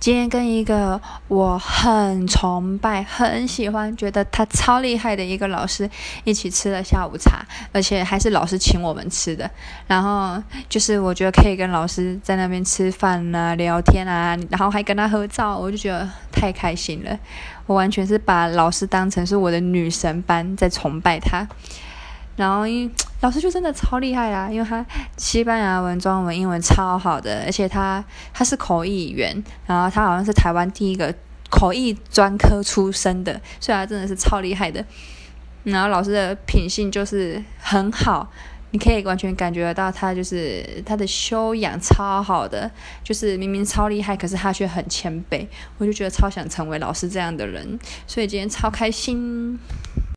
今天跟一个我很崇拜、很喜欢、觉得他超厉害的一个老师一起吃了下午茶，而且还是老师请我们吃的。然后就是我觉得可以跟老师在那边吃饭啊、聊天啊，然后还跟他合照，我就觉得太开心了。我完全是把老师当成是我的女神般在崇拜他。然后因老师就真的超厉害啊，因为他西班牙文、中文、英文超好的，而且他他是口译员，然后他好像是台湾第一个口译专科出身的，所以他真的是超厉害的。然后老师的品性就是很好，你可以完全感觉得到他就是他的修养超好的，就是明明超厉害，可是他却很谦卑，我就觉得超想成为老师这样的人，所以今天超开心。